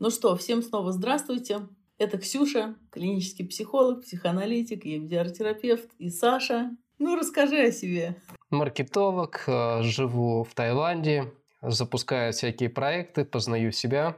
Ну что, всем снова здравствуйте. Это Ксюша, клинический психолог, психоаналитик, EMDR-терапевт и Саша. Ну, расскажи о себе. Маркетолог, э, живу в Таиланде, запускаю всякие проекты, познаю себя.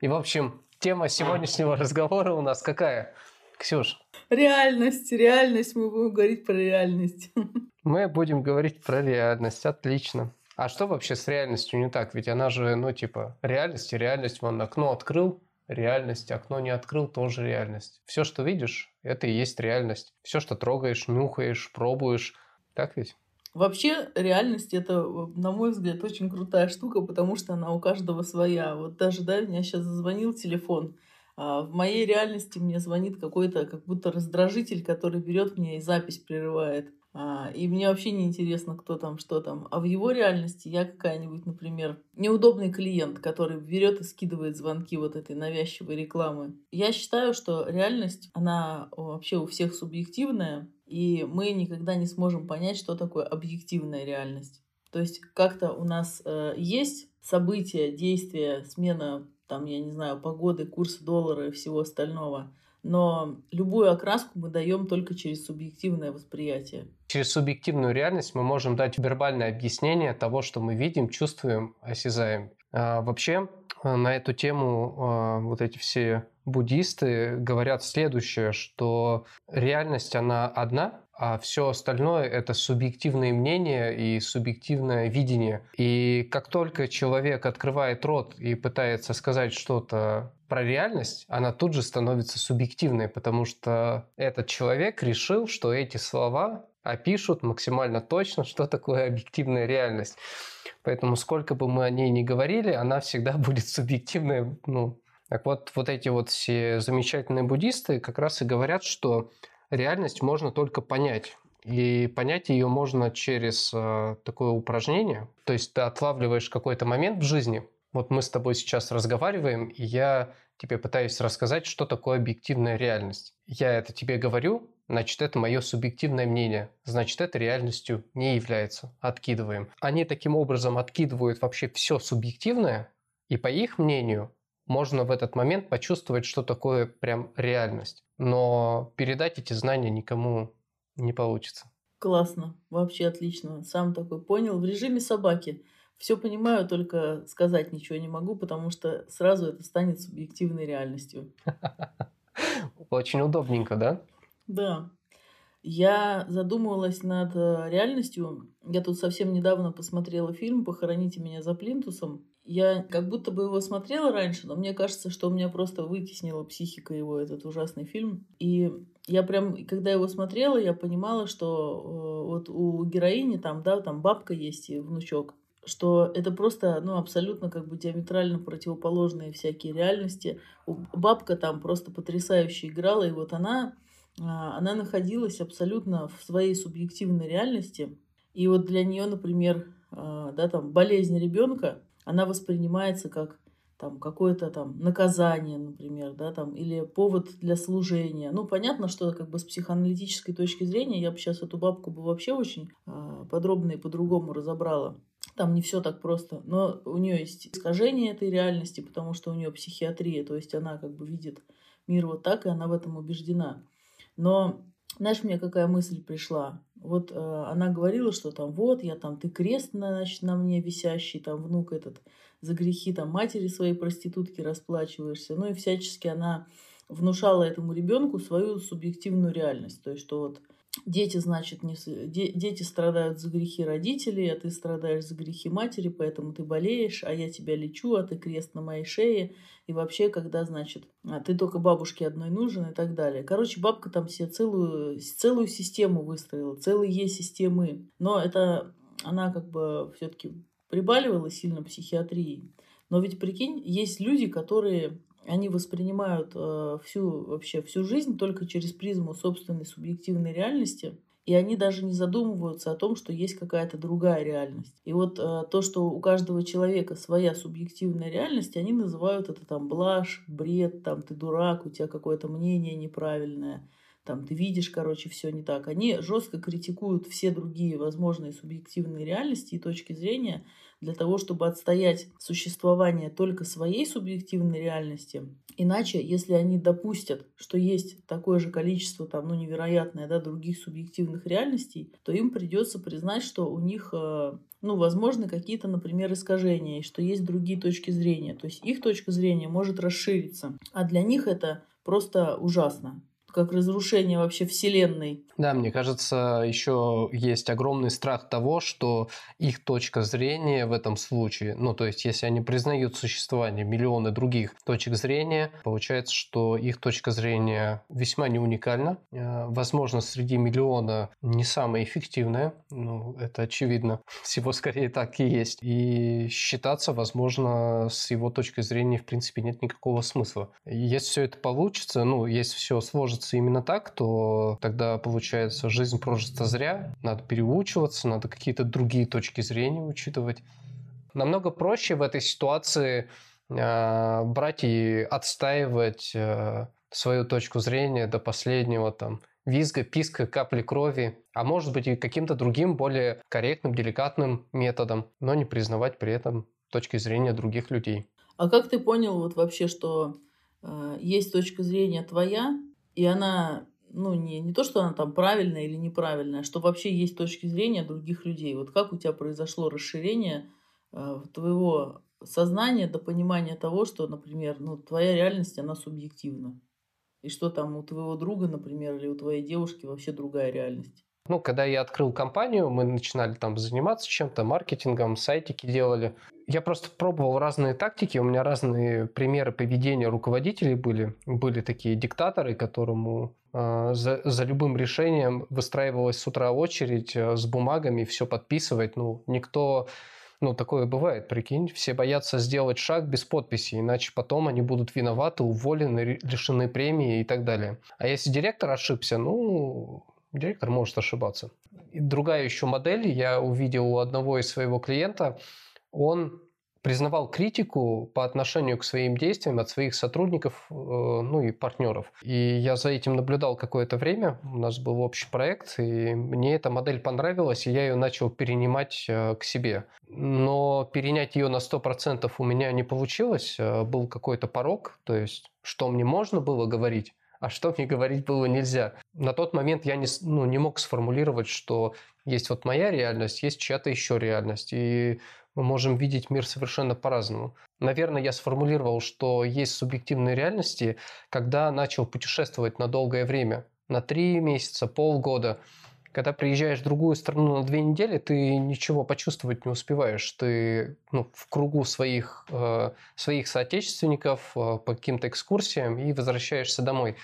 И, в общем, тема сегодняшнего разговора у нас какая? Ксюш? Реальность, реальность. Мы будем говорить про реальность. Мы будем говорить про реальность. Отлично. А что вообще с реальностью не так? Ведь она же, ну, типа, реальность и реальность. Вон окно открыл, реальность, окно не открыл, тоже реальность. Все, что видишь, это и есть реальность. Все, что трогаешь, нюхаешь, пробуешь. Так ведь? Вообще, реальность это, на мой взгляд, очень крутая штука, потому что она у каждого своя. Вот даже, да, у меня сейчас зазвонил телефон. А в моей реальности мне звонит какой-то как будто раздражитель, который берет меня и запись прерывает. А, и мне вообще не интересно, кто там, что там. А в его реальности я какая-нибудь, например, неудобный клиент, который берет и скидывает звонки вот этой навязчивой рекламы. Я считаю, что реальность, она вообще у всех субъективная, и мы никогда не сможем понять, что такое объективная реальность. То есть как-то у нас э, есть события, действия, смена, там, я не знаю, погоды, курса доллара и всего остального – но любую окраску мы даем только через субъективное восприятие. Через субъективную реальность мы можем дать вербальное объяснение того, что мы видим, чувствуем, осязаем. А вообще на эту тему а, вот эти все буддисты говорят следующее, что реальность она одна, а все остальное это субъективное мнение и субъективное видение. И как только человек открывает рот и пытается сказать что-то про реальность, она тут же становится субъективной, потому что этот человек решил, что эти слова опишут максимально точно, что такое объективная реальность. Поэтому сколько бы мы о ней ни говорили, она всегда будет субъективной. Ну, так вот, вот эти вот все замечательные буддисты как раз и говорят, что реальность можно только понять. И понять ее можно через э, такое упражнение. То есть ты отлавливаешь какой-то момент в жизни, вот мы с тобой сейчас разговариваем, и я тебе пытаюсь рассказать, что такое объективная реальность. Я это тебе говорю, значит, это мое субъективное мнение, значит, это реальностью не является. Откидываем. Они таким образом откидывают вообще все субъективное, и по их мнению можно в этот момент почувствовать, что такое прям реальность. Но передать эти знания никому не получится. Классно, вообще отлично. Сам такой понял. В режиме собаки – все понимаю, только сказать ничего не могу, потому что сразу это станет субъективной реальностью. Очень удобненько, да? Да. Я задумывалась над э, реальностью. Я тут совсем недавно посмотрела фильм «Похороните меня за плинтусом». Я как будто бы его смотрела раньше, но мне кажется, что у меня просто вытеснила психика его, этот ужасный фильм. И я прям, когда его смотрела, я понимала, что э, вот у героини там, да, там бабка есть и внучок что это просто, ну, абсолютно как бы диаметрально противоположные всякие реальности. Бабка там просто потрясающе играла, и вот она, она находилась абсолютно в своей субъективной реальности. И вот для нее, например, а, да, там, болезнь ребенка, она воспринимается как там какое-то там наказание, например, да, там, или повод для служения. Ну, понятно, что как бы с психоаналитической точки зрения я бы сейчас эту бабку бы вообще очень э, подробно и по-другому разобрала. Там не все так просто. Но у нее есть искажение этой реальности, потому что у нее психиатрия, то есть она как бы видит мир вот так, и она в этом убеждена. Но знаешь, мне какая мысль пришла? Вот э, она говорила, что там вот я там, ты крест, значит, на мне висящий, там внук этот за грехи там матери своей проститутки расплачиваешься. Ну и всячески она внушала этому ребенку свою субъективную реальность. То есть, что вот Дети, значит, не, де, дети страдают за грехи родителей, а ты страдаешь за грехи матери, поэтому ты болеешь, а я тебя лечу, а ты крест на моей шее. И вообще, когда, значит, а ты только бабушке одной нужен и так далее. Короче, бабка там себе целую, целую систему выстроила, целые системы. Но это она как бы все-таки прибаливала сильно психиатрии. Но ведь прикинь, есть люди, которые они воспринимают э, всю вообще всю жизнь только через призму собственной субъективной реальности, и они даже не задумываются о том, что есть какая-то другая реальность. И вот э, то, что у каждого человека своя субъективная реальность, они называют это там блажь, бред, там ты дурак, у тебя какое-то мнение неправильное, там ты видишь, короче, все не так. Они жестко критикуют все другие возможные субъективные реальности и точки зрения, для того, чтобы отстоять существование только своей субъективной реальности. Иначе, если они допустят, что есть такое же количество, там, ну, невероятное, да, других субъективных реальностей, то им придется признать, что у них э, ну, возможны какие-то, например, искажения, и что есть другие точки зрения. То есть их точка зрения может расшириться. А для них это просто ужасно как разрушение вообще Вселенной. Да, мне кажется, еще есть огромный страх того, что их точка зрения в этом случае, ну то есть если они признают существование миллионы других точек зрения, получается, что их точка зрения весьма не уникальна. Э, возможно, среди миллиона не самая эффективная, ну это очевидно, всего скорее так и есть. И считаться, возможно, с его точки зрения в принципе нет никакого смысла. Если все это получится, ну если все сложится сложится именно так, то тогда получается жизнь прожита зря, надо переучиваться, надо какие-то другие точки зрения учитывать. Намного проще в этой ситуации э, брать и отстаивать э, свою точку зрения до последнего там визга, писка, капли крови, а может быть и каким-то другим более корректным, деликатным методом, но не признавать при этом точки зрения других людей. А как ты понял вот вообще, что э, есть точка зрения твоя, и она, ну, не, не то, что она там правильная или неправильная, а что вообще есть точки зрения других людей. Вот как у тебя произошло расширение э, твоего сознания до понимания того, что, например, ну, твоя реальность, она субъективна. И что там у твоего друга, например, или у твоей девушки вообще другая реальность. Ну, когда я открыл компанию, мы начинали там заниматься чем-то, маркетингом, сайтики делали. Я просто пробовал разные тактики, у меня разные примеры поведения руководителей были. Были такие диктаторы, которому э, за, за любым решением выстраивалась с утра очередь э, с бумагами, все подписывать. Ну, никто ну, такое бывает, прикинь. Все боятся сделать шаг без подписи, иначе потом они будут виноваты, уволены, лишены премии и так далее. А если директор ошибся, ну, директор может ошибаться. И другая еще модель я увидел у одного из своего клиента. Он признавал критику по отношению к своим действиям от своих сотрудников, э, ну и партнеров. И я за этим наблюдал какое-то время. У нас был общий проект, и мне эта модель понравилась, и я ее начал перенимать э, к себе. Но перенять ее на 100% у меня не получилось. Э, был какой-то порог, то есть что мне можно было говорить, а что мне говорить было нельзя. На тот момент я не, ну, не мог сформулировать, что есть вот моя реальность, есть чья-то еще реальность, и мы можем видеть мир совершенно по-разному. Наверное, я сформулировал, что есть субъективные реальности, когда начал путешествовать на долгое время, на три месяца, полгода – когда приезжаешь в другую страну на две недели, ты ничего почувствовать не успеваешь. Ты ну, в кругу своих, э, своих соотечественников э, по каким-то экскурсиям и возвращаешься домой.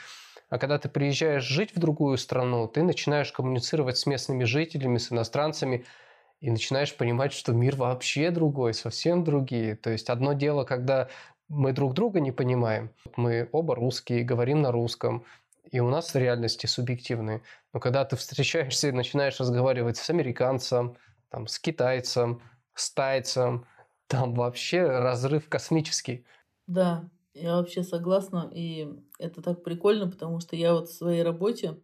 А когда ты приезжаешь жить в другую страну, ты начинаешь коммуницировать с местными жителями, с иностранцами, и начинаешь понимать, что мир вообще другой, совсем другие. То есть одно дело, когда мы друг друга не понимаем. Мы оба русские, говорим на русском, и у нас реальности субъективные. Но когда ты встречаешься и начинаешь разговаривать с американцем, там, с китайцем, с тайцем, там вообще разрыв космический. Да, я вообще согласна. И это так прикольно, потому что я вот в своей работе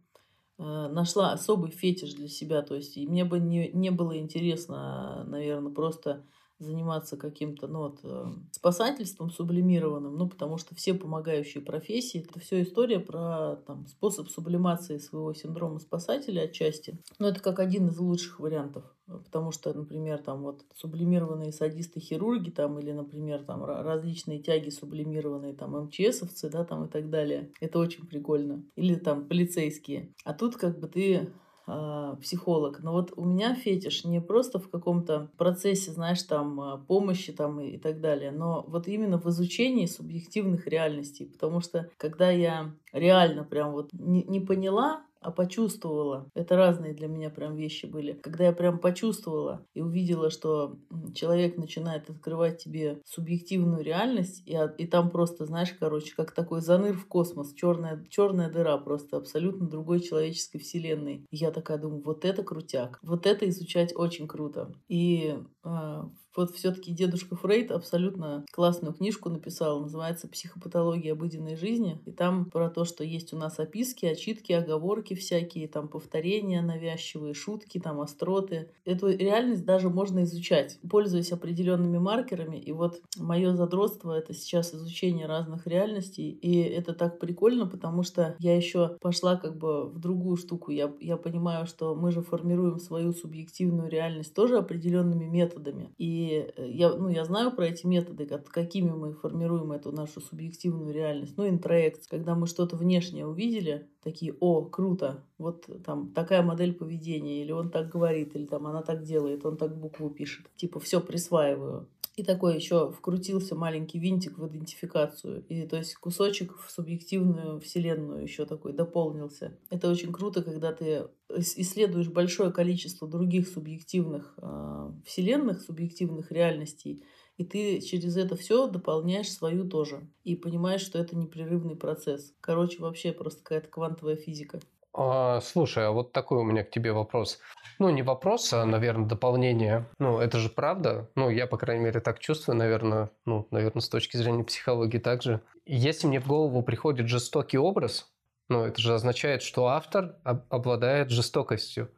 э, нашла особый фетиш для себя. То есть и мне бы не, не было интересно, наверное, просто заниматься каким-то ну, вот, э, спасательством сублимированным, ну, потому что все помогающие профессии, это все история про там, способ сублимации своего синдрома спасателя отчасти. Но это как один из лучших вариантов. Потому что, например, там вот сублимированные садисты-хирурги там, или, например, там различные тяги сублимированные там МЧСовцы, да, там и так далее. Это очень прикольно. Или там полицейские. А тут как бы ты э, психолог. Но вот у меня фетиш не просто в каком-то процессе, знаешь, там а, помощи там и, и так далее, но вот именно в изучении субъективных реальностей. Потому что когда я реально прям вот не, не поняла, а почувствовала. Это разные для меня прям вещи были. Когда я прям почувствовала и увидела, что человек начинает открывать тебе субъективную реальность, и, и там просто, знаешь, короче, как такой заныр в космос, черная, черная дыра просто абсолютно другой человеческой вселенной. Я такая думаю, вот это крутяк, вот это изучать очень круто. И э, Вот все-таки дедушка Фрейд абсолютно классную книжку написал, называется «Психопатология обыденной жизни». И там про то, что есть у нас описки, очитки, оговорки всякие, там повторения навязчивые, шутки, там остроты. Эту реальность даже можно изучать, пользуясь определенными маркерами. И вот мое задротство — это сейчас изучение разных реальностей. И это так прикольно, потому что я еще пошла как бы в другую штуку. Я, я понимаю, что мы же формируем свою субъективную реальность тоже определенными методами. И э, я, ну, я знаю про эти методы, как, какими мы формируем эту нашу субъективную реальность. Ну, интроект, когда мы что-то внешнее увидели, такие, о, круто, вот там такая модель поведения, или он так говорит, или там она так делает, он так букву пишет. Типа, все присваиваю. И такой еще вкрутился маленький винтик в идентификацию. И то есть кусочек в субъективную вселенную еще такой дополнился. Это очень круто, когда ты исследуешь большое количество других субъективных э, вселенных, субъективных реальностей, и ты через это все дополняешь свою тоже. И понимаешь, что это непрерывный процесс. Короче, вообще просто какая-то квантовая физика. А, слушай, а вот такой у меня к тебе вопрос. Ну, не вопрос, а, наверное, дополнение. Ну, это же правда. Ну, я, по крайней мере, так чувствую, наверное, ну, наверное, с точки зрения психологии также. Если мне в голову приходит жестокий образ, ну, это же означает, что автор обладает жестокостью.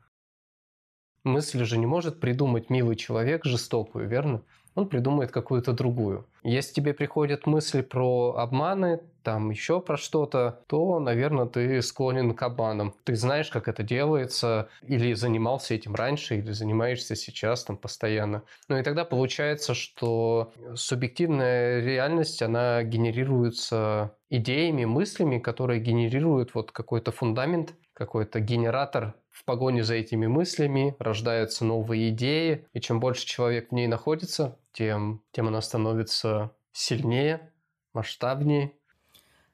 Мысль же не может придумать милый человек жестокую, верно? Он придумает какую-то другую. Если тебе приходят мысли про обманы, там еще про что-то, то, наверное, ты склонен к обманам. Ты знаешь, как это делается, или занимался этим раньше, или занимаешься сейчас там постоянно. Ну и тогда получается, что субъективная реальность, она генерируется идеями, мыслями, которые генерируют вот какой-то фундамент, какой-то генератор в погоне за этими мыслями рождаются новые идеи, и чем больше человек в ней находится, тем, тем она становится сильнее, масштабнее.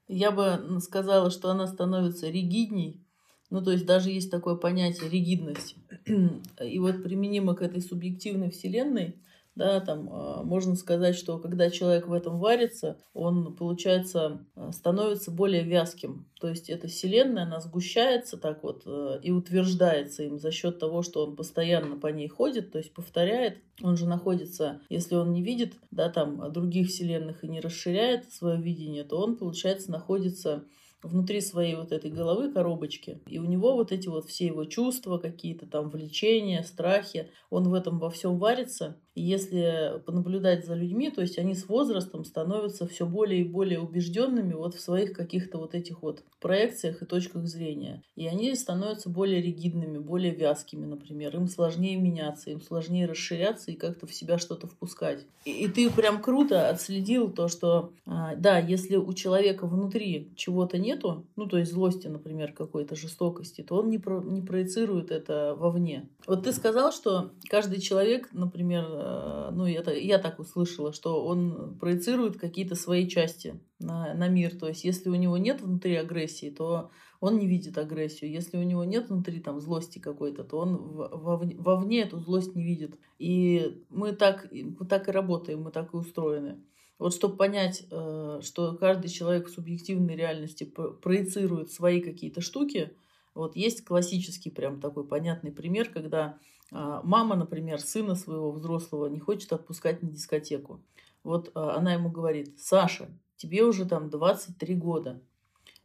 Я бы сказала, что она становится ригидней. Ну, то есть даже есть такое понятие ригидность. И вот применимо к этой субъективной вселенной – да, там а, можно сказать, что когда человек в этом варится, он, получается, а, становится более вязким. То есть эта вселенная, она сгущается так вот э, и утверждается им за счет того, что он постоянно по ней ходит, то есть повторяет. Он же находится, если он не видит, да, там других вселенных и не расширяет свое видение, то он, получается, находится внутри своей вот этой головы коробочки, и у него вот эти вот все его чувства, какие-то там влечения, страхи, он в этом во всем варится, если понаблюдать за людьми, то есть они с возрастом становятся все более и более убежденными вот в своих каких-то вот этих вот проекциях и точках зрения. И они становятся более ригидными, более вязкими, например. Им сложнее меняться, им сложнее расширяться и как-то в себя что-то впускать. И, и ты прям круто отследил то, что а, да, если у человека внутри чего-то нету, ну то есть злости, например, какой-то жестокости, то он не, про, не проецирует это вовне. Вот ты сказал, что каждый человек, например, ну, это, я так услышала, что он проецирует какие-то свои части на, на мир. То есть, если у него нет внутри агрессии, то он не видит агрессию. Если у него нет внутри там злости какой-то, то он вовне, вовне эту злость не видит. И мы так, мы так и работаем, мы так и устроены. Вот чтобы понять, э, что каждый человек в субъективной реальности проецирует свои какие-то штуки, вот есть классический прям такой понятный пример, когда мама, например, сына своего взрослого не хочет отпускать на дискотеку. Вот а, она ему говорит, Саша, тебе уже там 23 года.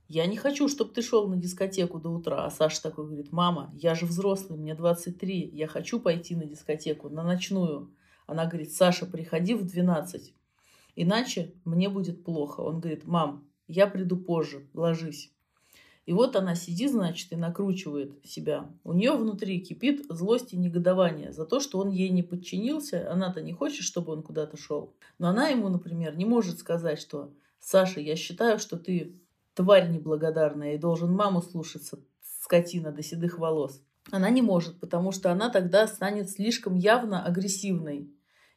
Я не хочу, чтобы ты шел на дискотеку до утра. А Саша такой говорит, мама, я же взрослый, мне 23, я хочу пойти на дискотеку, на ночную. Она говорит, Саша, приходи в 12, иначе мне будет плохо. Он говорит, мам, я приду позже, ложись. И вот она сидит, значит, и накручивает себя. У нее внутри кипит злость и негодование за то, что он ей не подчинился. Она-то не хочет, чтобы он куда-то шел. Но она ему, например, не может сказать, что «Саша, я считаю, что ты тварь неблагодарная и должен маму слушаться, скотина до седых волос». Она не может, потому что она тогда станет слишком явно агрессивной.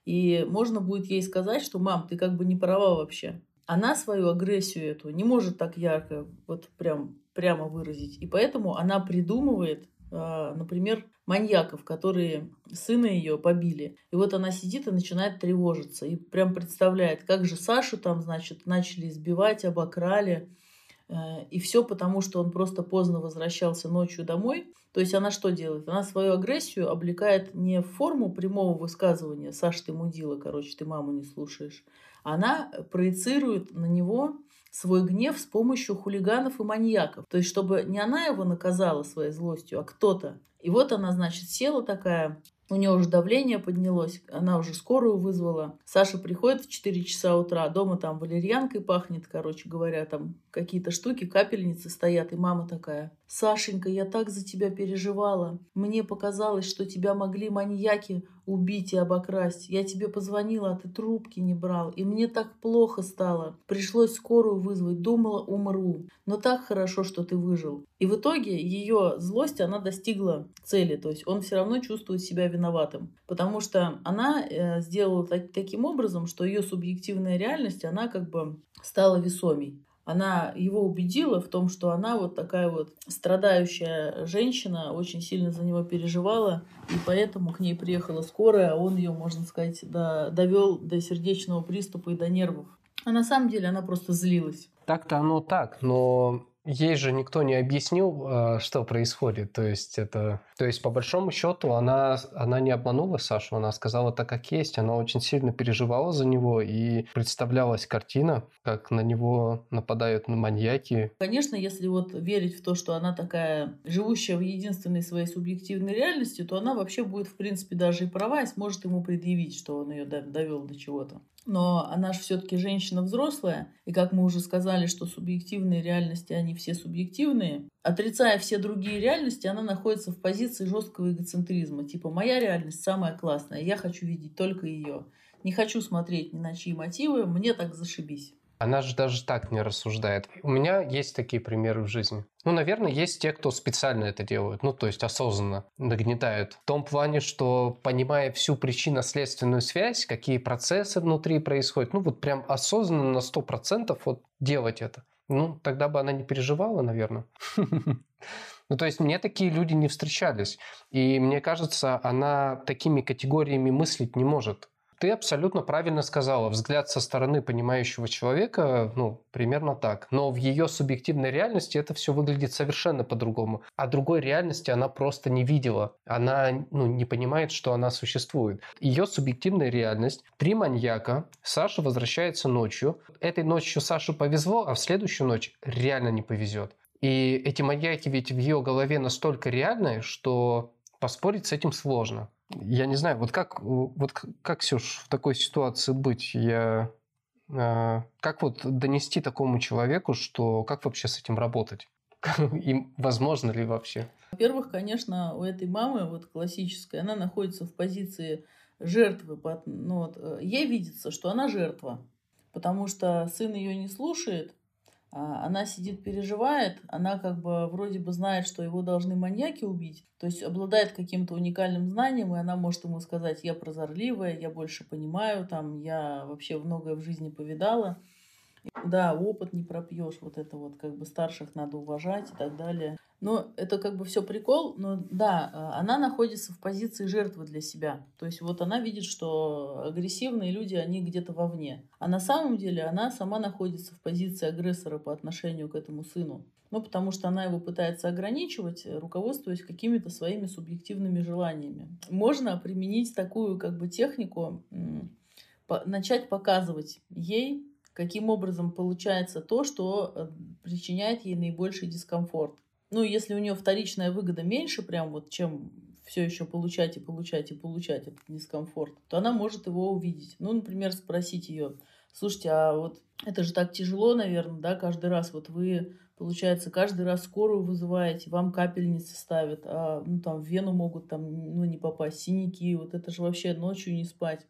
И можно будет ей сказать, что «Мам, ты как бы не права вообще». Она свою агрессию эту не может так ярко, вот прям прямо выразить. И поэтому она придумывает, а, например, маньяков, которые сына ее побили. И вот она сидит и начинает тревожиться. И прям представляет, как же Сашу там, значит, начали избивать, обокрали. Э, и все потому, что он просто поздно возвращался ночью домой. То есть она что делает? Она свою агрессию облекает не в форму прямого высказывания «Саш, ты мудила, короче, ты маму не слушаешь». Она проецирует на него свой гнев с помощью хулиганов и маньяков. То есть, чтобы не она его наказала своей злостью, а кто-то. И вот она, значит, села такая, у нее уже давление поднялось, она уже скорую вызвала. Саша приходит в 4 часа утра, дома там валерьянкой пахнет, короче говоря, там какие-то штуки, капельницы стоят, и мама такая, Сашенька, я так за тебя переживала. Мне показалось, что тебя могли маньяки убить и обокрасть. Я тебе позвонила, а ты трубки не брал. И мне так плохо стало. Пришлось скорую вызвать. Думала, умру. Но так хорошо, что ты выжил. И в итоге ее злость, она достигла цели. То есть он все равно чувствует себя виноватым. Потому что она э, сделала так, таким образом, что ее субъективная реальность, она как бы стала весомей она его убедила в том, что она вот такая вот страдающая женщина, очень сильно за него переживала, и поэтому к ней приехала скорая, а он ее, можно сказать, до, довел до сердечного приступа и до нервов. А на самом деле она просто злилась. Так-то оно так, но ей же никто не объяснил, а, что происходит. То есть это, то есть по большому счету она, она не обманула Сашу, она сказала так, как есть. Она очень сильно переживала за него и представлялась картина, как на него нападают маньяки. Конечно, если вот верить в то, что она такая живущая в единственной своей субъективной реальности, то она вообще будет, в принципе, даже и права и сможет ему предъявить, что он ее довел до чего-то но она же все-таки женщина взрослая, и как мы уже сказали, что субъективные реальности, они все субъективные, отрицая все другие реальности, она находится в позиции жесткого эгоцентризма. Типа, моя реальность самая классная, я хочу видеть только ее. Не хочу смотреть ни на чьи мотивы, мне так зашибись. Она же даже так не рассуждает. У меня есть такие примеры в жизни. Ну, наверное, есть те, кто специально это делают, ну, то есть осознанно нагнетают. В том плане, что понимая всю причинно-следственную связь, какие процессы внутри происходят, ну, вот прям осознанно на 100% вот делать это. Ну, тогда бы она не переживала, наверное. Ну, то есть мне такие люди не встречались. И мне кажется, она такими категориями мыслить не может. Ты абсолютно правильно сказала. Взгляд со стороны понимающего человека, ну, примерно так. Но в ее субъективной реальности это все выглядит совершенно по-другому. А другой реальности она просто не видела. Она ну, не понимает, что она существует. Ее субъективная реальность. Три маньяка. Саша возвращается ночью. Этой ночью Сашу повезло, а в следующую ночь реально не повезет. И эти маньяки ведь в ее голове настолько реальные, что поспорить с этим сложно. Я не знаю, вот как, вот как, Сюш, в такой ситуации быть? Я, э, как вот донести такому человеку, что как вообще с этим работать? Им возможно ли вообще? Во-первых, конечно, у этой мамы, вот классической, она находится в позиции жертвы. Ну, вот, э, ей видится, что она жертва, потому что сын ее не слушает, она сидит, переживает, она как бы вроде бы знает, что его должны маньяки убить, то есть обладает каким-то уникальным знанием, и она может ему сказать, я прозорливая, я больше понимаю, там, я вообще многое в жизни повидала. Да, опыт не пропьешь, вот это вот как бы старших надо уважать и так далее. Но это как бы все прикол, но да, а, она находится в позиции жертвы для себя. То есть вот она видит, что агрессивные люди, они где-то вовне. А на самом деле она сама находится в позиции агрессора по отношению к этому сыну. Ну, потому что она его пытается ограничивать, руководствуясь какими-то своими субъективными желаниями. Можно применить такую как бы технику, начать показывать ей, каким образом получается то, что э, причиняет ей наибольший дискомфорт ну, если у нее вторичная выгода меньше, прям вот, чем все еще получать и получать и получать этот дискомфорт, то она может его увидеть. Ну, например, спросить ее, слушайте, а вот это же так тяжело, наверное, да, каждый раз вот вы, получается, каждый раз скорую вызываете, вам капельницы ставят, а, ну, там, в вену могут там, ну, не попасть, синяки, вот это же вообще ночью не спать.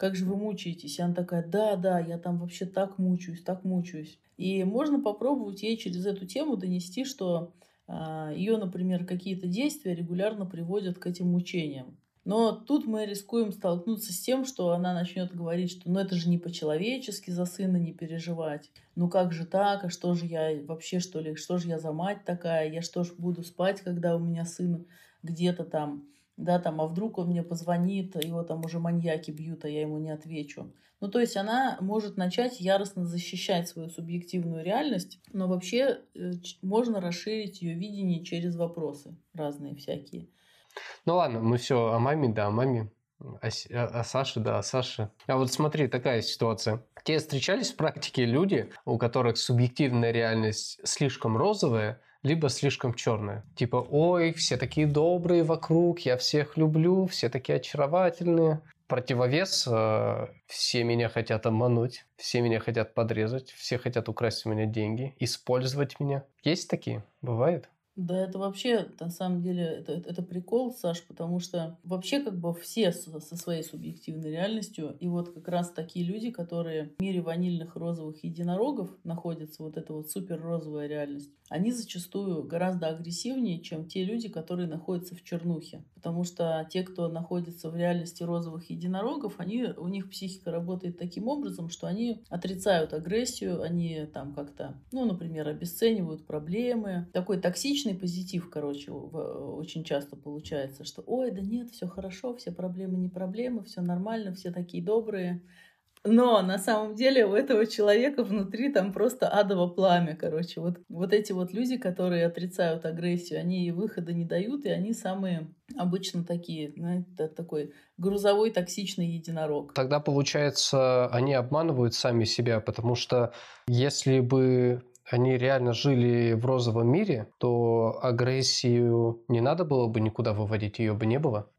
Как же вы мучаетесь? И она такая, да, да, я там вообще так мучаюсь, так мучаюсь. И можно попробовать ей через эту тему донести, что а, ее, например, какие-то действия регулярно приводят к этим мучениям. Но тут мы рискуем столкнуться с тем, что она начнет говорить, что ну это же не по-человечески за сына не переживать. Ну как же так? А что же я вообще, что ли, что же я за мать такая? Я что ж буду спать, когда у меня сын где-то там да, там, а вдруг он мне позвонит, его там уже маньяки бьют, а я ему не отвечу. Ну, то есть она может начать яростно защищать свою субъективную реальность, но вообще э, можно расширить ее видение через вопросы разные всякие. Ну ладно, мы все о маме, да, о маме. О, о, о Саше, да, о Саше. А вот смотри, такая ситуация. Тебе встречались в практике люди, у которых субъективная реальность слишком розовая, либо слишком черная. Типа, ой, все такие добрые вокруг, я всех люблю, все такие очаровательные. Противовес, э, все меня хотят обмануть, все меня хотят подрезать, все хотят украсть у меня деньги, использовать меня. Есть такие? Бывает? Да, это вообще, на самом деле, это, это прикол, Саш, потому что вообще как бы все со, со своей субъективной реальностью, и вот как раз такие люди, которые в мире ванильных розовых единорогов находятся, вот эта вот супер розовая реальность, они зачастую гораздо агрессивнее, чем те люди, которые находятся в чернухе. Потому что те, кто находится в реальности розовых единорогов, они, у них психика работает таким образом, что они отрицают агрессию, они там как-то, ну, например, обесценивают проблемы. Такой токсичный позитив, короче, очень часто получается, что ой, да нет, все хорошо, все проблемы не проблемы, все нормально, все такие добрые. Но на самом деле у этого человека внутри там просто адово пламя, короче. Вот, вот эти вот люди, которые отрицают агрессию, они ей выхода не дают, и они самые обычно такие, знаете, такой грузовой токсичный единорог. Тогда, получается, они обманывают сами себя, потому что если бы они реально жили в розовом мире, то агрессию не надо было бы никуда выводить, ее бы не было.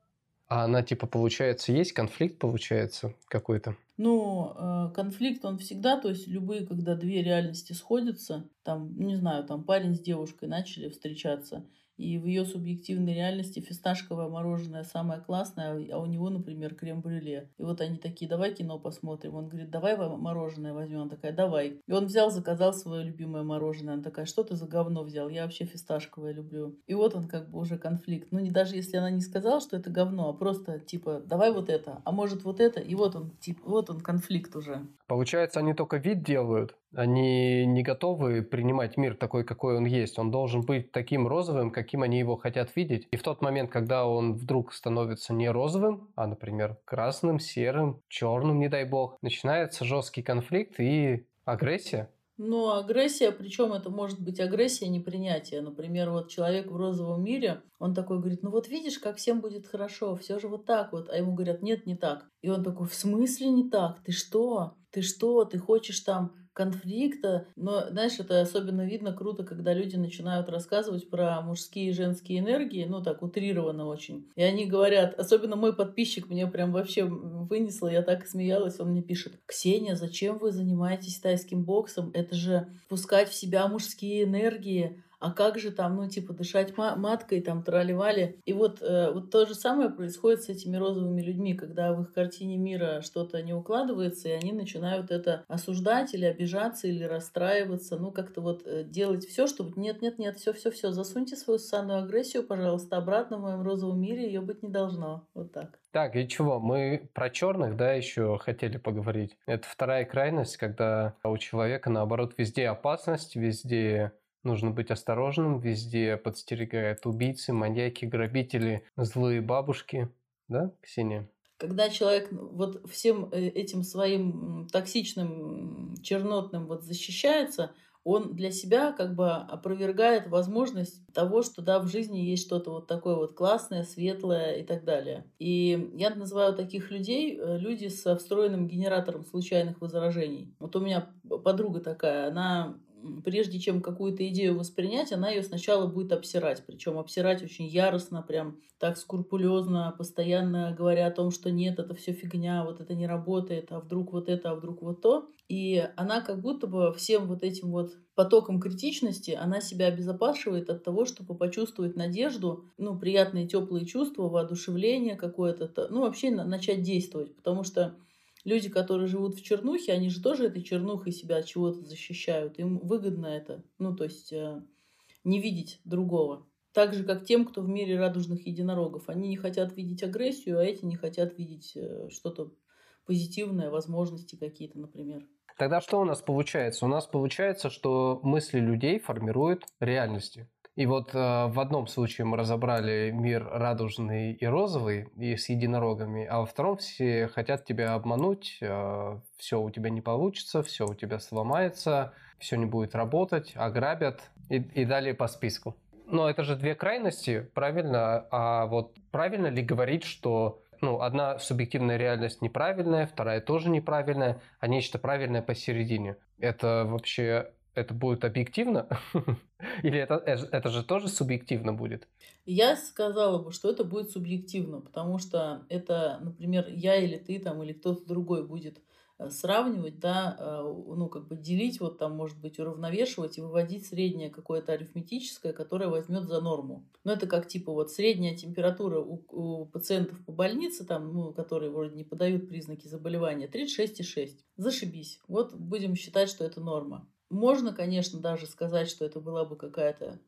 А она, типа, получается, есть конфликт, получается, какой-то? Ну, э, конфликт он всегда, то есть любые, когда две реальности сходятся, там, не знаю, там парень с девушкой начали встречаться, и в ее субъективной реальности фисташковое мороженое самое классное, а у него, например, крем-брюле. И вот они такие, давай кино посмотрим. Он говорит, давай мороженое возьмем. Она такая, давай. И он взял, заказал свое любимое мороженое. Она такая, что ты за говно взял? Я вообще фисташковое люблю. И вот он как бы уже конфликт. Ну, не даже если она не сказала, что это говно, а просто типа, давай вот это, а может вот это. И вот он, типа, вот он конфликт уже. Получается, они только вид делают, они не готовы принимать мир такой, какой он есть. Он должен быть таким розовым, каким они его хотят видеть. И в тот момент, когда он вдруг становится не розовым, а, например, красным, серым, черным, не дай бог, начинается жесткий конфликт и агрессия. Ну, агрессия, причем это может быть агрессия непринятия. Например, вот человек в розовом мире, он такой говорит, ну вот видишь, как всем будет хорошо, все же вот так вот. А ему говорят, нет, не так. И он такой, в смысле не так? Ты что? Ты что? Ты хочешь там конфликта. Но, знаешь, это особенно видно круто, когда люди начинают рассказывать про мужские и женские энергии, ну, так, утрированно очень. И они говорят, особенно мой подписчик мне прям вообще вынесло, я так смеялась, он мне пишет, Ксения, зачем вы занимаетесь тайским боксом? Это же пускать в себя мужские энергии а как же там, ну, типа, дышать маткой, там, тролливали. И вот, э, вот то же самое происходит с этими розовыми людьми, когда в их картине мира что-то не укладывается, и они начинают это осуждать или обижаться, или расстраиваться, ну, как-то вот э, делать все, чтобы нет-нет-нет, все-все-все, засуньте свою ссаную агрессию, пожалуйста, обратно в моем розовом мире, ее быть не должно. Вот так. Так, и чего? Мы про черных, да, еще хотели поговорить. Это вторая крайность, когда у человека, наоборот, везде опасность, везде Нужно быть осторожным, везде подстерегают убийцы, маньяки, грабители, злые бабушки. Да, Ксения? Когда человек вот всем э, этим своим токсичным, чернотным вот защищается, он для себя как бы опровергает возможность того, что да, в жизни есть что-то вот такое вот классное, светлое и так далее. И я называю таких людей э, люди со встроенным генератором случайных возражений. Вот у меня подруга такая, она прежде чем какую-то идею воспринять, она ее сначала будет обсирать. Причем обсирать очень яростно, прям так скрупулезно, постоянно говоря о том, что нет, это все фигня, вот это не работает, а вдруг вот это, а вдруг вот то. И она как будто бы всем вот этим вот потоком критичности, она себя обезопасивает от того, чтобы почувствовать надежду, ну, приятные теплые чувства, воодушевление какое-то, ну, вообще начать действовать. Потому что люди, которые живут в чернухе, они же тоже этой чернухой себя от чего-то защищают. Им выгодно это, ну, то есть э, не видеть другого. Так же, как тем, кто в мире радужных единорогов. Они не хотят видеть агрессию, а эти не хотят видеть э, что-то позитивное, возможности какие-то, например. Тогда что у нас получается? У нас получается, что мысли людей формируют реальности. И вот э, в одном случае мы разобрали мир радужный и розовый и с единорогами, а во втором все хотят тебя обмануть, э, все у тебя не получится, все у тебя сломается, все не будет работать, ограбят и, и далее по списку. Но это же две крайности, правильно? А вот правильно ли говорить, что ну, одна субъективная реальность неправильная, вторая тоже неправильная, а нечто правильное посередине? Это вообще это будет объективно? Или это, это же тоже субъективно будет? Я сказала бы, что это будет субъективно, потому что это, например, я или ты там, или кто-то другой будет Э, сравнивать, да, э, ну, как бы делить, вот там, может быть, уравновешивать и выводить среднее какое-то арифметическое, которое возьмет за норму. Но это как, типа, вот средняя температура у, у пациентов по больнице, там, ну, которые вроде не подают признаки заболевания, 36,6. Зашибись. Вот будем считать, что это норма. Можно, конечно, даже сказать, что это была бы какая-то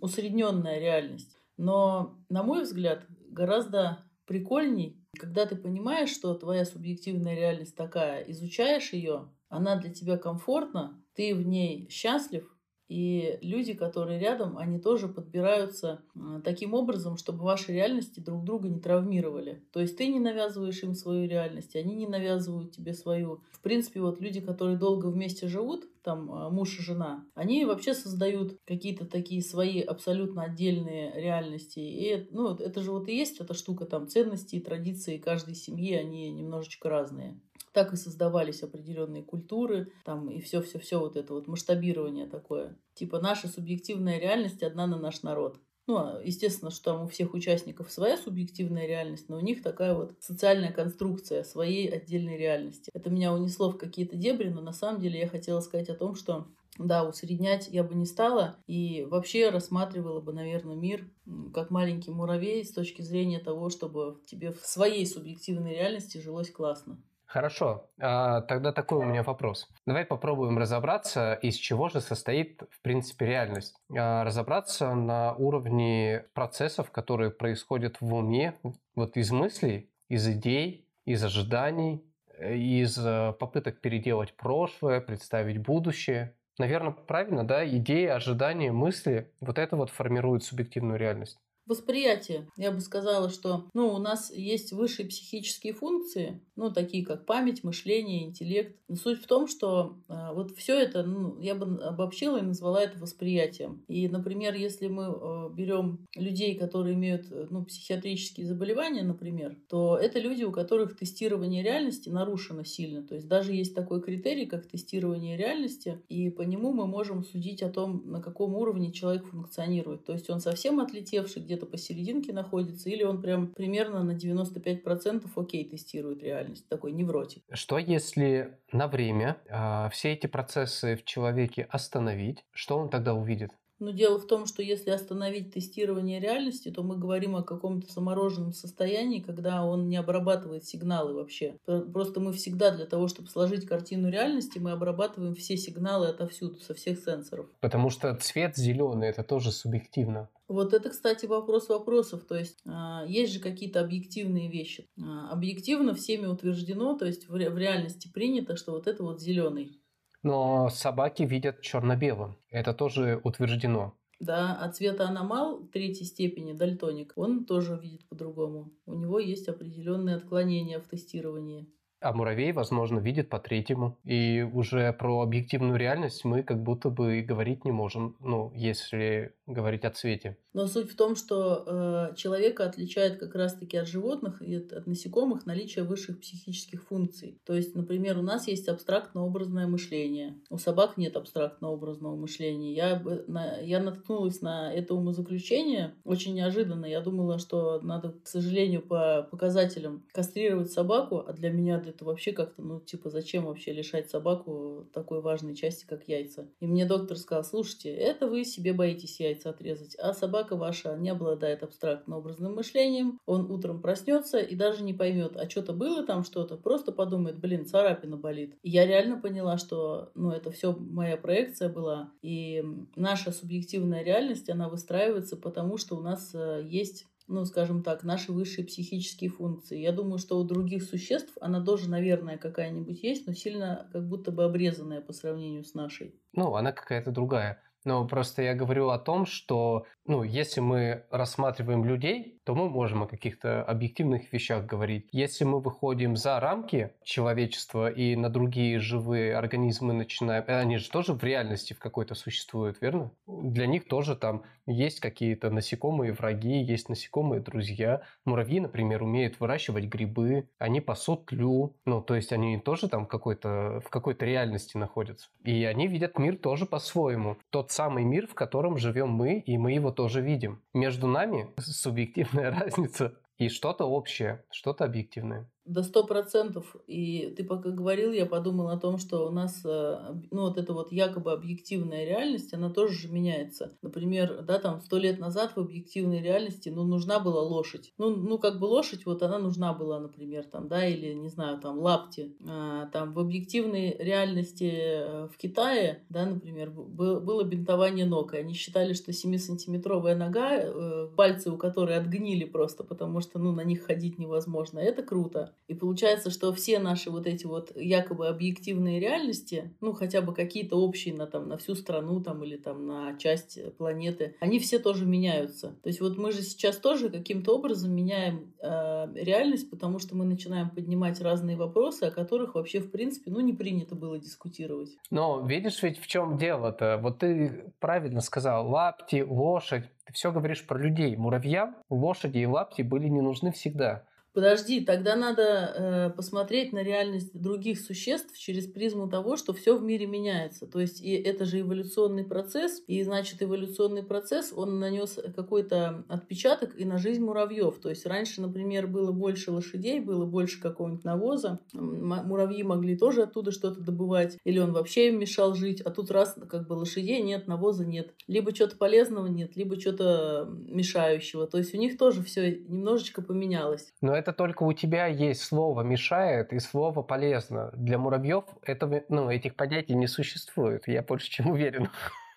усредненная реальность. Но, на мой взгляд, гораздо прикольней когда ты понимаешь, что твоя субъективная реальность такая, изучаешь ее, она для тебя комфортна, ты в ней счастлив, и люди, которые рядом, они тоже подбираются а, таким образом, чтобы ваши реальности друг друга не травмировали. То есть ты не навязываешь им свою реальность, они не навязывают тебе свою. В принципе, вот люди, которые долго вместе живут, там а, муж и жена, они вообще создают какие-то такие свои абсолютно отдельные реальности. И ну, это же вот и есть эта штука, там ценности и традиции каждой семьи, они немножечко разные так и создавались определенные культуры, там и все-все-все вот это вот масштабирование такое. Типа наша субъективная реальность одна на наш народ. Ну, а, естественно, что там у всех участников своя субъективная реальность, но у них такая вот социальная конструкция своей отдельной реальности. Это меня унесло в какие-то дебри, но на самом деле я хотела сказать о том, что да, усреднять я бы не стала и вообще рассматривала бы, наверное, мир как маленький муравей с точки зрения того, чтобы тебе в своей субъективной реальности жилось классно. Хорошо, а, тогда такой у меня вопрос. Давай попробуем разобраться, из чего же состоит, в принципе, реальность. А, разобраться на уровне процессов, которые происходят в уме, вот из мыслей, из идей, из ожиданий, из э, попыток переделать прошлое, представить будущее. Наверное, правильно, да? Идеи, ожидания, мысли, вот это вот формирует субъективную реальность восприятие. Я бы сказала, что ну, у нас есть высшие психические функции, ну, такие как память, мышление, интеллект. Суть в том, что э, вот все это, ну, я бы обобщила и назвала это восприятием. И, например, если мы э, берем людей, которые имеют э, ну, психиатрические заболевания, например, то это люди, у которых тестирование реальности нарушено сильно. То есть даже есть такой критерий, как тестирование реальности, и по нему мы можем судить о том, на каком уровне человек функционирует. То есть он совсем отлетевший, где где-то посерединке находится, или он прям примерно на 95% окей тестирует реальность, такой невротик. Что если на время э, все эти процессы в человеке остановить, что он тогда увидит? Но дело в том, что если остановить тестирование реальности, то мы говорим о каком-то замороженном состоянии, когда он не обрабатывает сигналы вообще. Просто мы всегда для того, чтобы сложить картину реальности, мы обрабатываем все сигналы отовсюду, со всех сенсоров. Потому что цвет зеленый это тоже субъективно. Вот это, кстати, вопрос вопросов. То есть э, есть же какие-то объективные вещи. Э, объективно всеми утверждено, то есть в реальности принято, что вот это вот зеленый. Но собаки видят черно-белым. Это тоже утверждено. Да, а цвета аномал третьей степени, дальтоник, он тоже видит по-другому. У него есть определенные отклонения в тестировании. А муравей, возможно, видит по третьему. И уже про объективную реальность мы как будто бы говорить не можем, ну, если говорить о цвете. Но суть в том, что э, человека отличает как раз-таки от животных и от, от насекомых наличие высших психических функций. То есть, например, у нас есть абстрактно-образное мышление. У собак нет абстрактно-образного мышления. Я, на, я наткнулась на это умозаключение очень неожиданно. Я думала, что надо, к сожалению, по показателям кастрировать собаку, а для меня это вообще как-то, ну, типа, зачем вообще лишать собаку такой важной части, как яйца? И мне доктор сказал, слушайте, это вы себе боитесь яйца отрезать, а собака ваша не обладает абстрактно-образным мышлением, он утром проснется и даже не поймет, а что-то было там что-то, просто подумает, блин, царапина болит. И я реально поняла, что, ну, это все моя проекция была, и наша субъективная реальность, она выстраивается потому, что у нас э, есть ну, скажем так, наши высшие психические функции. Я думаю, что у других существ она тоже, наверное, какая-нибудь есть, но сильно как будто бы обрезанная по сравнению с нашей. Ну, она какая-то другая. Но просто я говорю о том, что, ну, если мы рассматриваем людей, то мы можем о каких-то объективных вещах говорить. Если мы выходим за рамки человечества и на другие живые организмы начинаем... Они же тоже в реальности в какой-то существуют, верно? Для них тоже там есть какие-то насекомые враги, есть насекомые друзья. Муравьи, например, умеют выращивать грибы, они пасут тлю. Ну, то есть они тоже там какой-то, в какой-то реальности находятся. И они видят мир тоже по-своему. Тот самый мир, в котором живем мы, и мы его тоже видим. Между нами субъективно существенная разница и что-то общее, что-то объективное. До сто процентов. И ты пока говорил, я подумал о том, что у нас, э, ну, вот эта вот якобы объективная реальность, она тоже же меняется. Например, да, там, сто лет назад в объективной реальности, ну, нужна была лошадь. Ну, ну, как бы лошадь, вот она нужна была, например, там, да, или, не знаю, там, лапти. А, там, в объективной реальности э, в Китае, да, например, было бинтование ног, и они считали, что 7-сантиметровая нога, э, пальцы у которой отгнили просто, потому что, ну, на них ходить невозможно. Это круто. И получается, что все наши вот эти вот якобы объективные реальности, ну, хотя бы какие-то общие на, там, на всю страну там, или там, на часть планеты, они все тоже меняются. То есть вот мы же сейчас тоже каким-то образом меняем э, реальность, потому что мы начинаем поднимать разные вопросы, о которых вообще, в принципе, ну, не принято было дискутировать. Но видишь ведь в чем дело-то? Вот ты правильно сказал, лапти, лошадь, ты все говоришь про людей. Муравьям лошади и лапти были не нужны всегда. Подожди, тогда надо э, посмотреть на реальность других существ через призму того, что все в мире меняется. То есть и это же эволюционный процесс, и значит эволюционный процесс, он нанес какой-то отпечаток и на жизнь муравьев. То есть раньше, например, было больше лошадей, было больше какого-нибудь навоза, муравьи могли тоже оттуда что-то добывать, или он вообще им мешал жить, а тут раз как бы лошадей нет, навоза нет, либо что-то полезного нет, либо что-то мешающего. То есть у них тоже все немножечко поменялось. Но это это только у тебя есть слово «мешает» и слово «полезно». Для муравьев это, ну, этих понятий не существует, я больше чем уверен.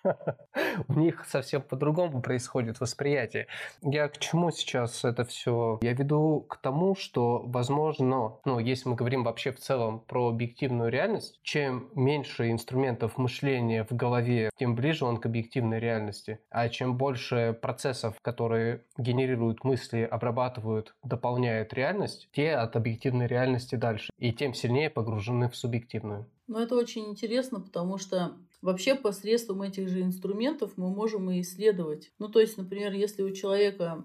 У них совсем по-другому происходит восприятие. Я к чему сейчас это все? Я веду к тому, что, возможно, ну, если мы говорим вообще в целом про объективную реальность, чем меньше инструментов мышления в голове, тем ближе он к объективной реальности. А чем больше процессов, которые генерируют мысли, обрабатывают, дополняют реальность, те от объективной реальности дальше. И тем сильнее погружены в субъективную. Но это очень интересно, потому что Вообще посредством этих же инструментов мы можем и исследовать. Ну, то есть, например, если у человека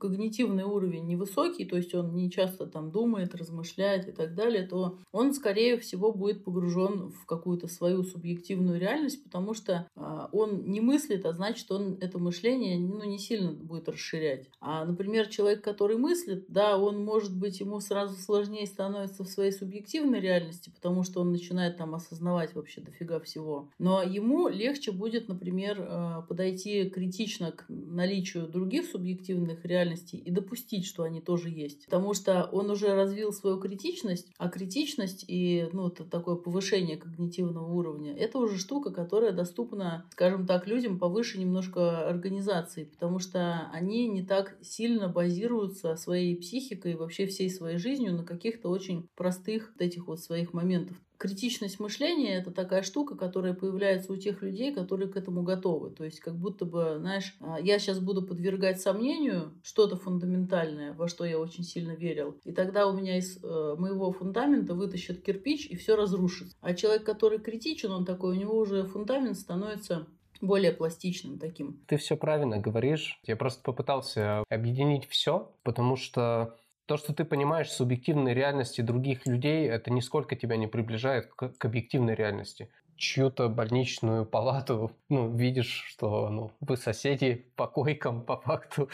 когнитивный уровень невысокий, то есть он не часто там думает, размышляет и так далее, то он, скорее всего, будет погружен в какую-то свою субъективную реальность, потому что а, он не мыслит, а значит, он это мышление ну, не сильно будет расширять. А, например, человек, который мыслит, да, он, может быть, ему сразу сложнее становится в своей субъективной реальности, потому что он начинает там осознавать вообще дофига всего. Но ему легче будет, например, э, подойти критично к наличию других субъективных реальностей и допустить, что они тоже есть. Потому что он уже развил свою критичность, а критичность и ну, это такое повышение когнитивного уровня, это уже штука, которая доступна, скажем так, людям повыше немножко организации, потому что они не так сильно базируются своей психикой и вообще всей своей жизнью на каких-то очень простых этих вот своих моментах критичность мышления это такая штука, которая появляется у тех людей, которые к этому готовы. То есть как будто бы, знаешь, а, я сейчас буду подвергать сомнению что-то фундаментальное, во что я очень сильно верил. И тогда у меня из э, моего фундамента вытащат кирпич и все разрушит. А человек, который критичен, он такой, у него уже фундамент становится более пластичным таким. Ты все правильно говоришь. Я просто попытался объединить все, потому что то, что ты понимаешь субъективной реальности других людей, это нисколько тебя не приближает к, к объективной реальности. Чью-то больничную палату, ну, видишь, что ну, вы соседи по койкам, по факту.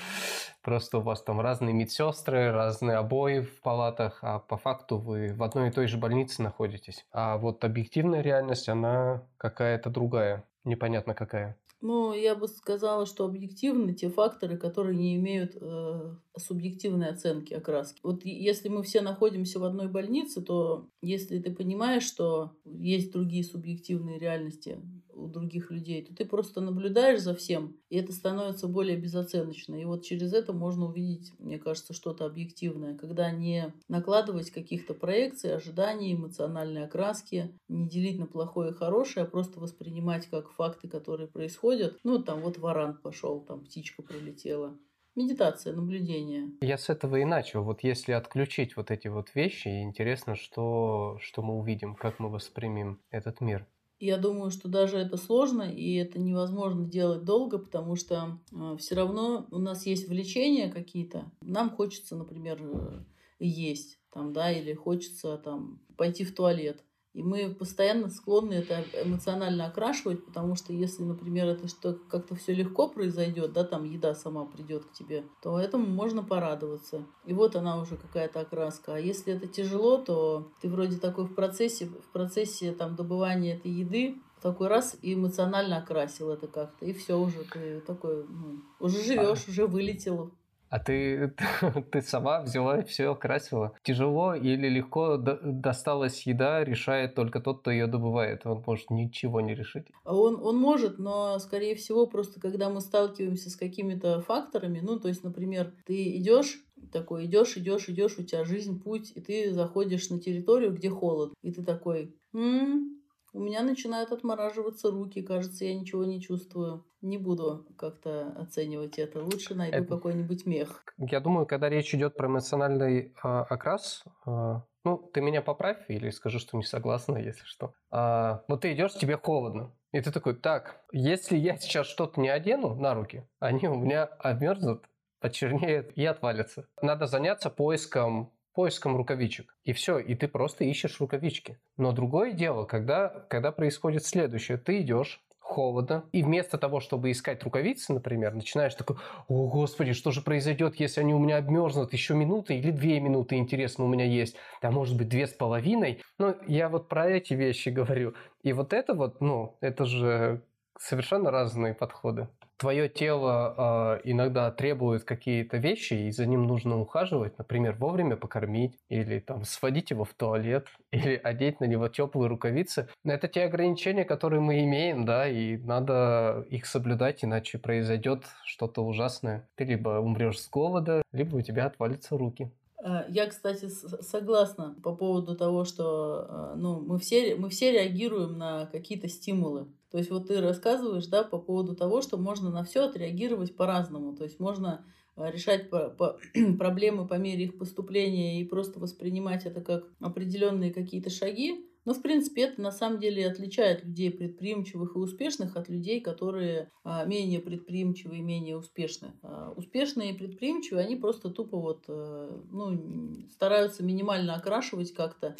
Просто у вас там разные медсестры, разные обои в палатах, а по факту вы в одной и той же больнице находитесь. А вот объективная реальность, она какая-то другая, непонятно какая. Ну, я бы сказала, что объективны те факторы, которые не имеют э, субъективной оценки окраски. Вот если мы все находимся в одной больнице, то если ты понимаешь, что есть другие субъективные реальности, у других людей, то ты просто наблюдаешь за всем, и это становится более безоценочно. И вот через это можно увидеть, мне кажется, что-то объективное, когда не накладывать каких-то проекций, ожиданий, эмоциональной окраски, не делить на плохое и хорошее, а просто воспринимать как факты, которые происходят. Ну, там вот варан пошел, там птичка пролетела. Медитация, наблюдение. Я с этого и начал. Вот если отключить вот эти вот вещи, интересно, что, что мы увидим, как мы воспримем этот мир. Я думаю, что даже это сложно, и это невозможно делать долго, потому что э, все равно у нас есть влечения какие-то. Нам хочется, например, э, есть, там, да, или хочется там пойти в туалет. И мы постоянно склонны это эмоционально окрашивать, потому что если, например, это что как-то все легко произойдет, да, там еда сама придет к тебе, то этому можно порадоваться. И вот она уже какая-то окраска. А если это тяжело, то ты вроде такой в процессе, в процессе там добывания этой еды такой раз и эмоционально окрасил это как-то, и все уже ты такой, ну, уже живешь, уже вылетел а ты, ты сама взяла и все красила. Тяжело или легко досталась еда, решает только тот, кто ее добывает. Он может ничего не решить. Он, он может, но, скорее всего, просто когда мы сталкиваемся с какими-то факторами, ну, то есть, например, ты идешь такой идешь, идешь, идешь, у тебя жизнь, путь, и ты заходишь на территорию, где холод, и ты такой, м-м, у меня начинают отмораживаться руки, кажется, я ничего не чувствую. Не буду как-то оценивать это. Лучше найду это... какой-нибудь мех. Я думаю, когда речь идет про эмоциональный э, окрас, э, ну, ты меня поправь или скажи, что не согласна, если что. А, вот ты идешь, тебе холодно. И ты такой, так, если я сейчас что-то не одену на руки, они у меня обмерзнут, почернеют и отвалятся. Надо заняться поиском поиском рукавичек. И все, и ты просто ищешь рукавички. Но другое дело, когда, когда происходит следующее. Ты идешь, холодно, и вместо того, чтобы искать рукавицы, например, начинаешь такой, о, господи, что же произойдет, если они у меня обмерзнут еще минуты или две минуты, интересно, у меня есть, а может быть две с половиной. Ну, я вот про эти вещи говорю. И вот это вот, ну, это же совершенно разные подходы твое тело э, иногда требует какие-то вещи, и за ним нужно ухаживать, например, вовремя покормить, или там сводить его в туалет, или одеть на него теплые рукавицы. Но это те ограничения, которые мы имеем, да, и надо их соблюдать, иначе произойдет что-то ужасное. Ты либо умрешь с голода, либо у тебя отвалятся руки. Э, я, кстати, согласна по поводу того, что э, ну, мы, все, мы все реагируем на какие-то стимулы. То есть вот ты рассказываешь да, по поводу того, что можно на все отреагировать по-разному. То есть можно э, решать по, по, проблемы по мере их поступления и просто воспринимать это как определенные какие-то шаги, но, в принципе, это на самом деле отличает людей предприимчивых и успешных от людей, которые а, менее предприимчивы и менее успешны. А, успешные и предприимчивые, они просто тупо вот, а, ну, стараются минимально окрашивать как-то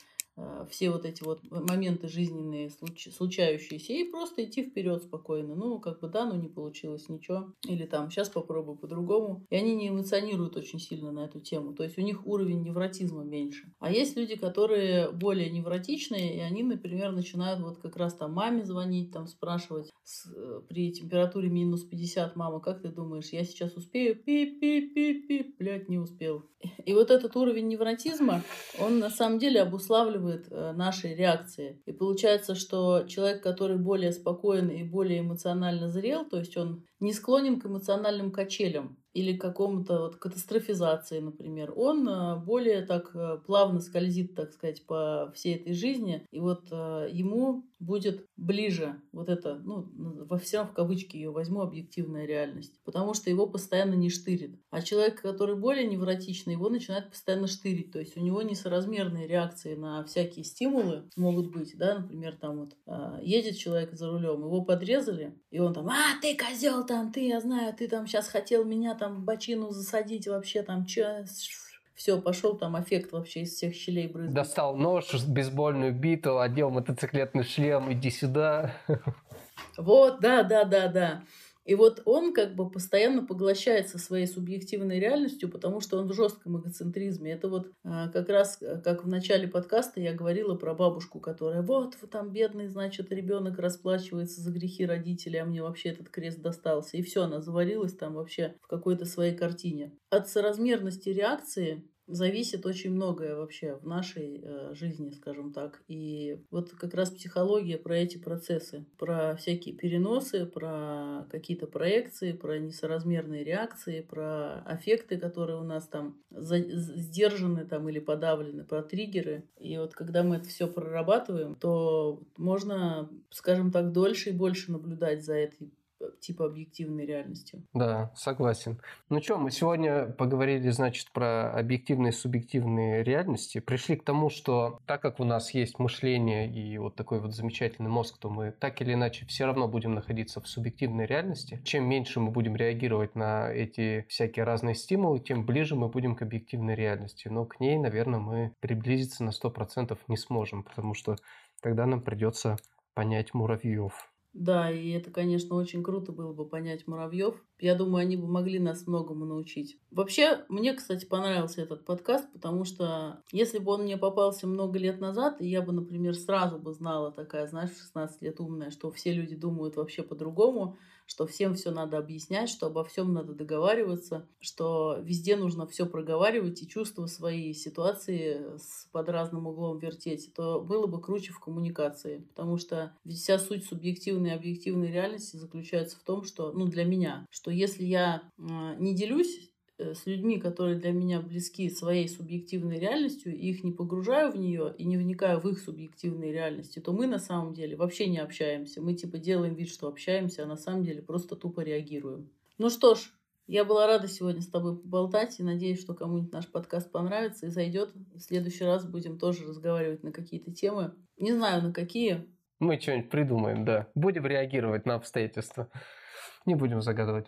все вот эти вот моменты жизненные, случающиеся, и просто идти вперед спокойно. Ну, как бы да, ну не получилось ничего. Или там, сейчас попробую по-другому. И они не эмоционируют очень сильно на эту тему. То есть у них уровень невротизма меньше. А есть люди, которые более невротичные, и они, например, начинают вот как раз там маме звонить, там спрашивать с, э, при температуре минус 50, мама, как ты думаешь, я сейчас успею? Пип-пип-пип-пип, блядь, не успел. И вот этот уровень невротизма, он на самом деле обуславливает э, наши реакции. И получается, что человек, который более спокоен и более эмоционально зрел, то есть он не склонен к эмоциональным качелям или какому-то вот катастрофизации, например, он э, более так э, плавно скользит, так сказать, по всей этой жизни, и вот э, ему будет ближе вот это, ну, во всем в кавычки ее возьму, объективная реальность, потому что его постоянно не штырит. А человек, который более невротичный, его начинает постоянно штырить, то есть у него несоразмерные реакции на всякие стимулы могут быть, да, например, там вот едет человек за рулем, его подрезали, и он там, а, ты козел, там, ты, я знаю, ты там сейчас хотел меня там бочину засадить вообще, там, че, все, пошел там эффект вообще из всех щелей брызгать. Достал нож, бейсбольную биту, одел мотоциклетный шлем, иди сюда. Вот, да, да, да, да. И вот он как бы постоянно поглощается своей субъективной реальностью, потому что он в жестком эгоцентризме. Это вот а, как раз, э, как в начале подкаста я говорила про бабушку, которая вот там бедный, значит, ребенок расплачивается за грехи родителей, а мне вообще этот крест достался. И все, она заварилась там вообще в какой-то своей картине. От соразмерности реакции зависит очень многое вообще в нашей э, жизни, скажем так. И вот как раз психология про эти процессы, про всякие переносы, про какие-то проекции, про несоразмерные реакции, про аффекты, которые у нас там сдержаны там или подавлены, про триггеры. И вот когда мы это все прорабатываем, то можно, скажем так, дольше и больше наблюдать за этой типа объективной реальностью. Да, согласен. Ну что, мы сегодня поговорили, значит, про объективные и субъективные реальности. Пришли к тому, что так как у нас есть мышление и вот такой вот замечательный мозг, то мы так или иначе все равно будем находиться в субъективной реальности. Чем меньше мы будем реагировать на эти всякие разные стимулы, тем ближе мы будем к объективной реальности. Но к ней, наверное, мы приблизиться на 100% не сможем, потому что тогда нам придется понять муравьев. Да, и это, конечно, очень круто было бы понять муравьев. Я думаю, они бы могли нас многому научить. Вообще, мне, кстати, понравился этот подкаст, потому что если бы он мне попался много лет назад, и я бы, например, сразу бы знала такая, знаешь, в 16 лет умная, что все люди думают вообще по-другому, что всем все надо объяснять, что обо всем надо договариваться, что везде нужно все проговаривать и чувства свои, ситуации под разным углом вертеть, то было бы круче в коммуникации. Потому что вся суть субъективной и объективной реальности заключается в том, что, ну, для меня, что если я не делюсь Э, с людьми, которые для меня близки своей субъективной реальностью, и их не погружаю в нее и не вникаю в их субъективные реальности, то мы на самом деле вообще не общаемся. Мы типа делаем вид, что общаемся, а на самом деле просто тупо реагируем. Ну что ж, я была рада сегодня с тобой поболтать и надеюсь, что кому-нибудь наш подкаст понравится и зайдет. В следующий раз будем тоже разговаривать на какие-то темы. Не знаю, на какие. Мы что-нибудь придумаем, да. Будем реагировать на обстоятельства. Не будем загадывать.